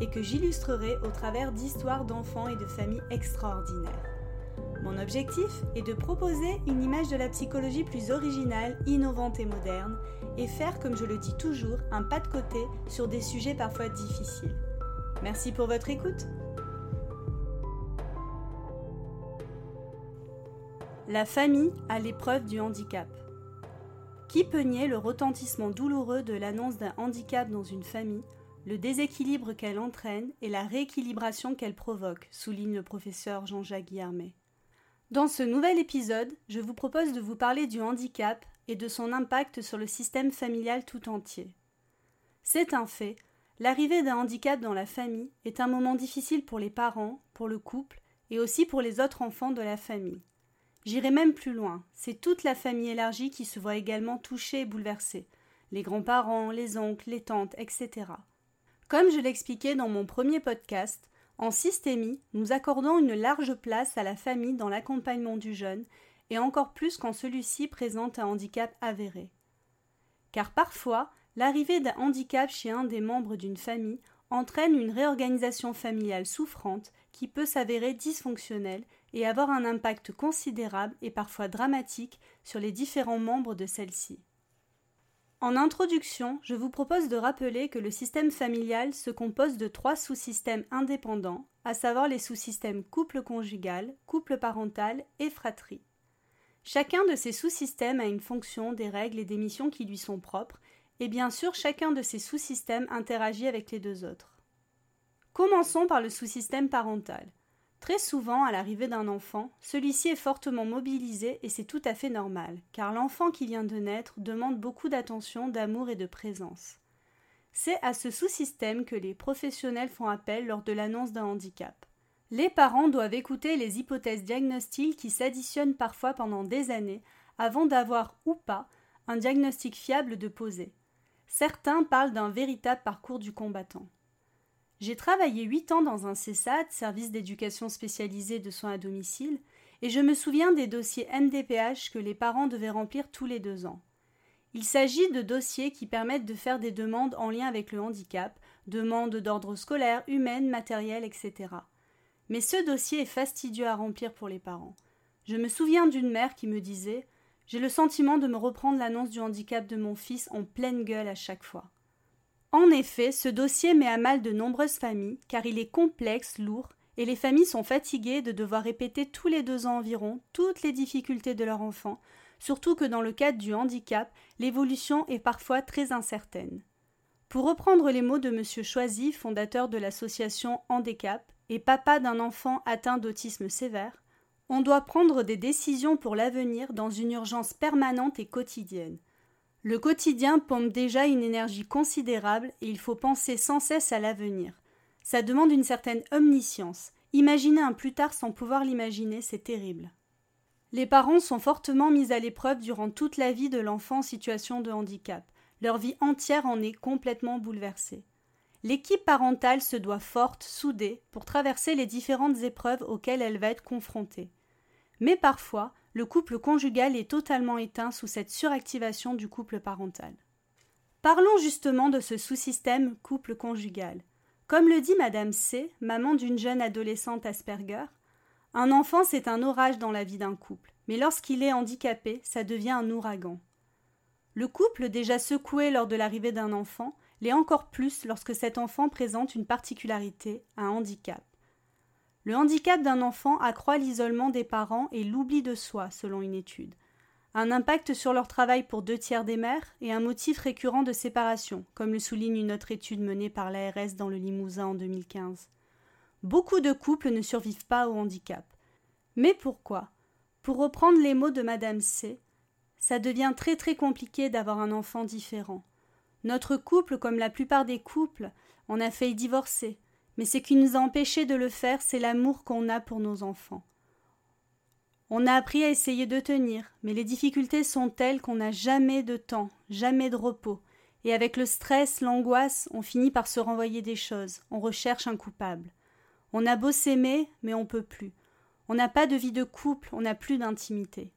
et que j'illustrerai au travers d'histoires d'enfants et de familles extraordinaires. Mon objectif est de proposer une image de la psychologie plus originale, innovante et moderne, et faire, comme je le dis toujours, un pas de côté sur des sujets parfois difficiles. Merci pour votre écoute. La famille à l'épreuve du handicap. Qui peut nier le retentissement douloureux de l'annonce d'un handicap dans une famille, le déséquilibre qu'elle entraîne et la rééquilibration qu'elle provoque, souligne le professeur Jean-Jacques Guillermet. Dans ce nouvel épisode, je vous propose de vous parler du handicap et de son impact sur le système familial tout entier. C'est un fait, l'arrivée d'un handicap dans la famille est un moment difficile pour les parents, pour le couple et aussi pour les autres enfants de la famille. J'irai même plus loin, c'est toute la famille élargie qui se voit également touchée et bouleversée, les grands-parents, les oncles, les tantes, etc. Comme je l'expliquais dans mon premier podcast, en systémie, nous accordons une large place à la famille dans l'accompagnement du jeune, et encore plus quand celui-ci présente un handicap avéré. Car parfois, l'arrivée d'un handicap chez un des membres d'une famille entraîne une réorganisation familiale souffrante qui peut s'avérer dysfonctionnelle et avoir un impact considérable et parfois dramatique sur les différents membres de celle-ci. En introduction, je vous propose de rappeler que le système familial se compose de trois sous-systèmes indépendants, à savoir les sous-systèmes couple conjugal, couple parental et fratrie. Chacun de ces sous-systèmes a une fonction, des règles et des missions qui lui sont propres, et bien sûr chacun de ces sous-systèmes interagit avec les deux autres. Commençons par le sous-système parental. Très souvent, à l'arrivée d'un enfant, celui-ci est fortement mobilisé et c'est tout à fait normal, car l'enfant qui vient de naître demande beaucoup d'attention, d'amour et de présence. C'est à ce sous-système que les professionnels font appel lors de l'annonce d'un handicap. Les parents doivent écouter les hypothèses diagnostiques qui s'additionnent parfois pendant des années avant d'avoir ou pas un diagnostic fiable de poser. Certains parlent d'un véritable parcours du combattant. J'ai travaillé huit ans dans un CESAD, service d'éducation spécialisé de soins à domicile, et je me souviens des dossiers MDPH que les parents devaient remplir tous les deux ans. Il s'agit de dossiers qui permettent de faire des demandes en lien avec le handicap, demandes d'ordre scolaire, humaine, matériel, etc. Mais ce dossier est fastidieux à remplir pour les parents. Je me souviens d'une mère qui me disait J'ai le sentiment de me reprendre l'annonce du handicap de mon fils en pleine gueule à chaque fois. En effet, ce dossier met à mal de nombreuses familles, car il est complexe, lourd, et les familles sont fatiguées de devoir répéter tous les deux ans environ toutes les difficultés de leur enfant, surtout que dans le cadre du handicap, l'évolution est parfois très incertaine. Pour reprendre les mots de M. Choisy, fondateur de l'association Handicap et papa d'un enfant atteint d'autisme sévère, on doit prendre des décisions pour l'avenir dans une urgence permanente et quotidienne. Le quotidien pompe déjà une énergie considérable et il faut penser sans cesse à l'avenir. Ça demande une certaine omniscience. Imaginer un plus tard sans pouvoir l'imaginer, c'est terrible. Les parents sont fortement mis à l'épreuve durant toute la vie de l'enfant en situation de handicap. Leur vie entière en est complètement bouleversée. L'équipe parentale se doit forte, soudée, pour traverser les différentes épreuves auxquelles elle va être confrontée. Mais parfois, le couple conjugal est totalement éteint sous cette suractivation du couple parental. Parlons justement de ce sous-système couple conjugal. Comme le dit Madame C, maman d'une jeune adolescente Asperger, un enfant c'est un orage dans la vie d'un couple, mais lorsqu'il est handicapé, ça devient un ouragan. Le couple, déjà secoué lors de l'arrivée d'un enfant, l'est encore plus lorsque cet enfant présente une particularité, un handicap. Le handicap d'un enfant accroît l'isolement des parents et l'oubli de soi, selon une étude. Un impact sur leur travail pour deux tiers des mères et un motif récurrent de séparation, comme le souligne une autre étude menée par l'ARS dans le Limousin en 2015. Beaucoup de couples ne survivent pas au handicap. Mais pourquoi? Pour reprendre les mots de Madame C, ça devient très très compliqué d'avoir un enfant différent. Notre couple, comme la plupart des couples, en a failli divorcer, mais ce qui nous a empêchés de le faire, c'est l'amour qu'on a pour nos enfants. On a appris à essayer de tenir, mais les difficultés sont telles qu'on n'a jamais de temps, jamais de repos, et avec le stress, l'angoisse, on finit par se renvoyer des choses, on recherche un coupable. On a beau s'aimer, mais on peut plus. On n'a pas de vie de couple, on n'a plus d'intimité.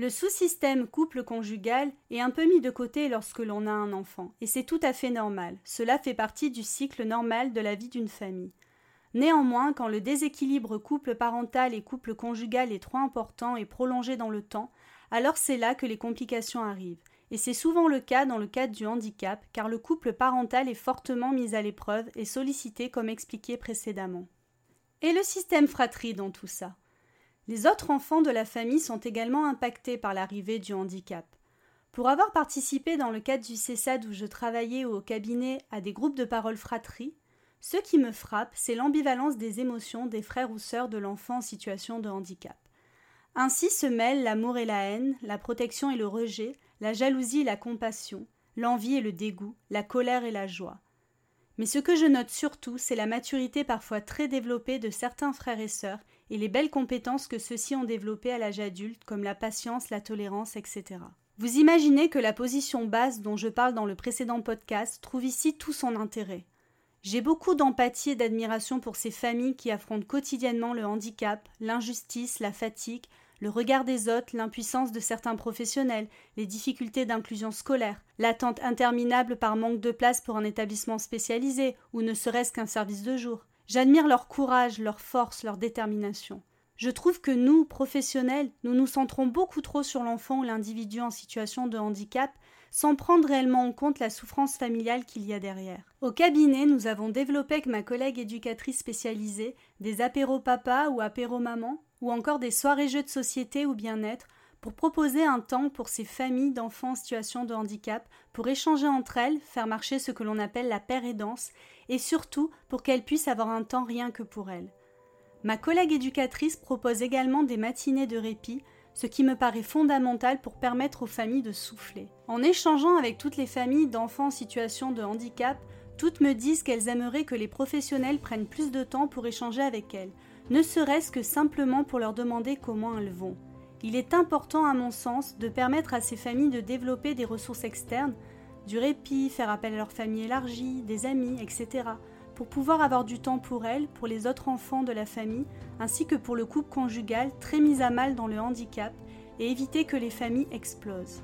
Le sous-système couple conjugal est un peu mis de côté lorsque l'on a un enfant, et c'est tout à fait normal. Cela fait partie du cycle normal de la vie d'une famille. Néanmoins, quand le déséquilibre couple parental et couple conjugal est trop important et prolongé dans le temps, alors c'est là que les complications arrivent. Et c'est souvent le cas dans le cadre du handicap, car le couple parental est fortement mis à l'épreuve et sollicité comme expliqué précédemment. Et le système fratrie dans tout ça? Les autres enfants de la famille sont également impactés par l'arrivée du handicap. Pour avoir participé dans le cadre du CESAD où je travaillais au cabinet à des groupes de parole fratrie, ce qui me frappe, c'est l'ambivalence des émotions des frères ou sœurs de l'enfant en situation de handicap. Ainsi se mêlent l'amour et la haine, la protection et le rejet, la jalousie et la compassion, l'envie et le dégoût, la colère et la joie. Mais ce que je note surtout, c'est la maturité parfois très développée de certains frères et sœurs et les belles compétences que ceux-ci ont développées à l'âge adulte, comme la patience, la tolérance, etc. Vous imaginez que la position basse dont je parle dans le précédent podcast trouve ici tout son intérêt. J'ai beaucoup d'empathie et d'admiration pour ces familles qui affrontent quotidiennement le handicap, l'injustice, la fatigue, le regard des autres, l'impuissance de certains professionnels, les difficultés d'inclusion scolaire, l'attente interminable par manque de place pour un établissement spécialisé ou ne serait-ce qu'un service de jour. J'admire leur courage, leur force, leur détermination. Je trouve que nous, professionnels, nous nous centrons beaucoup trop sur l'enfant ou l'individu en situation de handicap sans prendre réellement en compte la souffrance familiale qu'il y a derrière. Au cabinet, nous avons développé avec ma collègue éducatrice spécialisée des apéros papa ou apéros maman, ou encore des soirées jeux de société ou bien-être, pour proposer un temps pour ces familles d'enfants en situation de handicap, pour échanger entre elles, faire marcher ce que l'on appelle la paire aidance, et surtout pour qu'elles puissent avoir un temps rien que pour elles. Ma collègue éducatrice propose également des matinées de répit ce qui me paraît fondamental pour permettre aux familles de souffler. En échangeant avec toutes les familles d'enfants en situation de handicap, toutes me disent qu'elles aimeraient que les professionnels prennent plus de temps pour échanger avec elles, ne serait-ce que simplement pour leur demander comment elles vont. Il est important, à mon sens, de permettre à ces familles de développer des ressources externes, du répit, faire appel à leur famille élargie, des amis, etc., pour pouvoir avoir du temps pour elles, pour les autres enfants de la famille, ainsi que pour le couple conjugal très mis à mal dans le handicap, et éviter que les familles explosent.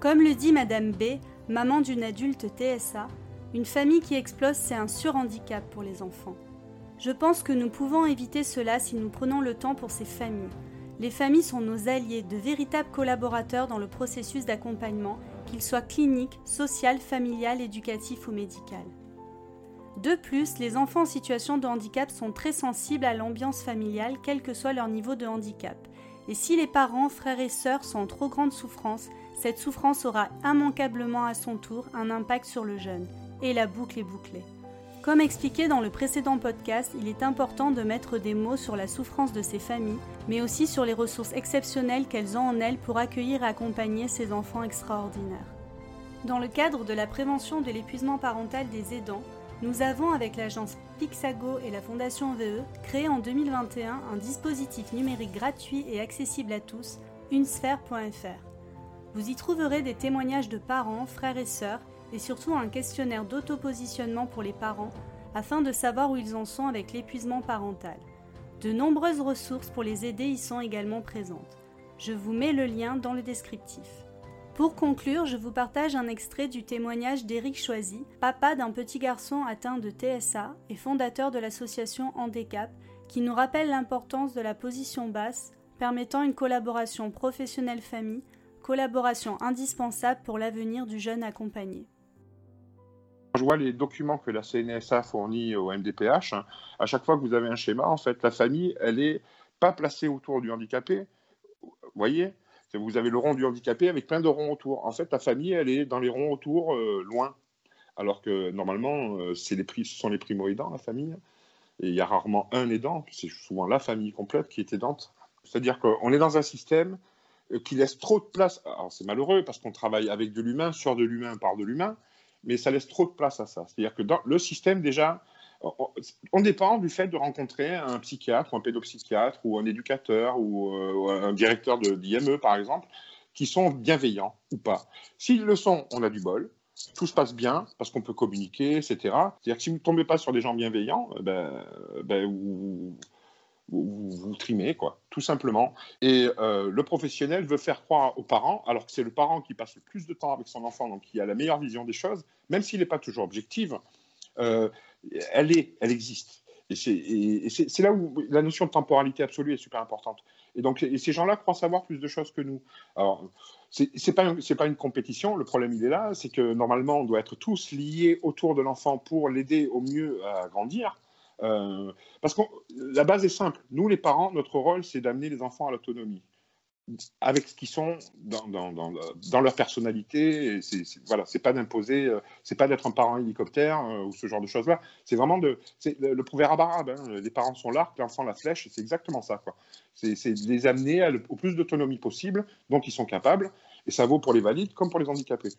Comme le dit Madame B, maman d'une adulte TSA, une famille qui explose, c'est un surhandicap pour les enfants. Je pense que nous pouvons éviter cela si nous prenons le temps pour ces familles. Les familles sont nos alliés, de véritables collaborateurs dans le processus d'accompagnement, qu'il soit clinique, social, familial, éducatif ou médical. De plus, les enfants en situation de handicap sont très sensibles à l'ambiance familiale, quel que soit leur niveau de handicap. Et si les parents, frères et sœurs sont en trop grande souffrance, cette souffrance aura immanquablement à son tour un impact sur le jeune. Et la boucle est bouclée. Comme expliqué dans le précédent podcast, il est important de mettre des mots sur la souffrance de ces familles, mais aussi sur les ressources exceptionnelles qu'elles ont en elles pour accueillir et accompagner ces enfants extraordinaires. Dans le cadre de la prévention de l'épuisement parental des aidants, nous avons, avec l'agence Pixago et la Fondation VE, créé en 2021 un dispositif numérique gratuit et accessible à tous, unesphère.fr. Vous y trouverez des témoignages de parents, frères et sœurs, et surtout un questionnaire d'autopositionnement pour les parents, afin de savoir où ils en sont avec l'épuisement parental. De nombreuses ressources pour les aider y sont également présentes. Je vous mets le lien dans le descriptif. Pour conclure, je vous partage un extrait du témoignage d'Éric Choisy, papa d'un petit garçon atteint de TSA et fondateur de l'association Handicap, qui nous rappelle l'importance de la position basse, permettant une collaboration professionnelle-famille, collaboration indispensable pour l'avenir du jeune accompagné. Je vois les documents que la CNSA fournit au MDPH. Hein. À chaque fois que vous avez un schéma, en fait, la famille, elle n'est pas placée autour du handicapé. Vous voyez? Vous avez le rond du handicapé avec plein de ronds autour. En fait, la famille, elle est dans les ronds autour, euh, loin. Alors que normalement, euh, les, ce sont les primo-aidants, la famille. Et il y a rarement un aidant, c'est souvent la famille complète qui est aidante. C'est-à-dire qu'on est dans un système euh, qui laisse trop de place. C'est malheureux parce qu'on travaille avec de l'humain, sur de l'humain, par de l'humain, mais ça laisse trop de place à ça. C'est-à-dire que dans le système, déjà, on dépend du fait de rencontrer un psychiatre ou un pédopsychiatre ou un éducateur ou euh, un directeur d'IME, par exemple, qui sont bienveillants ou pas. S'ils le sont, on a du bol. Tout se passe bien parce qu'on peut communiquer, etc. C'est-à-dire que si vous ne tombez pas sur des gens bienveillants, euh, ben, ben, vous, vous, trimez, quoi, tout simplement. Et euh, le professionnel veut faire croire aux parents, alors que c'est le parent qui passe le plus de temps avec son enfant, donc qui a la meilleure vision des choses, même s'il n'est pas toujours objectif, euh, elle est, elle existe. Et c'est là où la notion de temporalité absolue est super importante. Et donc, ces gens-là croient savoir plus de choses que nous. Alors, c'est pas, pas une compétition. Le problème, il est là, c'est que normalement, on doit être tous liés autour de l'enfant pour l'aider au mieux à grandir. Euh, parce que la base est simple. Nous, les parents, notre rôle, c'est d'amener les enfants à l'autonomie avec ce qu'ils sont dans, leur personnalité. C'est, voilà, c'est pas d'imposer, euh, c'est pas d'être un parent hélicoptère euh, ou ce genre de choses-là. C'est vraiment le, proverbe arabe. Hein, les parents sont l'arc, l'enfant la flèche. C'est exactement ça. C'est, de les amener au plus d'autonomie possible, dont ils sont capables. Et ça vaut pour les valides comme pour les handicapés.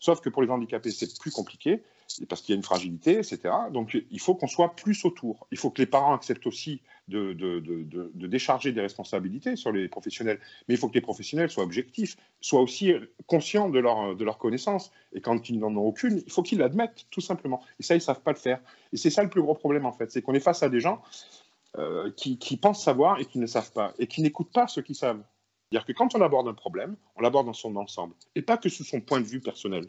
Sauf que pour les handicapés, c'est plus compliqué, parce qu'il y a une fragilité, etc. Donc il faut qu'on soit plus autour. Il faut que les parents acceptent aussi de, décharger des responsabilités sur les professionnels. Mais il faut que les professionnels soient objectifs, soient aussi conscients de leur, de leur connaissance. Et quand ils n'en ont aucune, il faut qu'ils l'admettent, tout simplement. Et ça, ils ne savent pas le faire. Et c'est ça le plus gros problème, en fait. C'est qu'on est face à des gens euh, qui pensent savoir et qui ne savent pas, et qui n'écoutent pas ceux qui savent. C'est-à-dire que quand on aborde un problème, on l'aborde dans son ensemble, et pas que sous son point de vue personnel.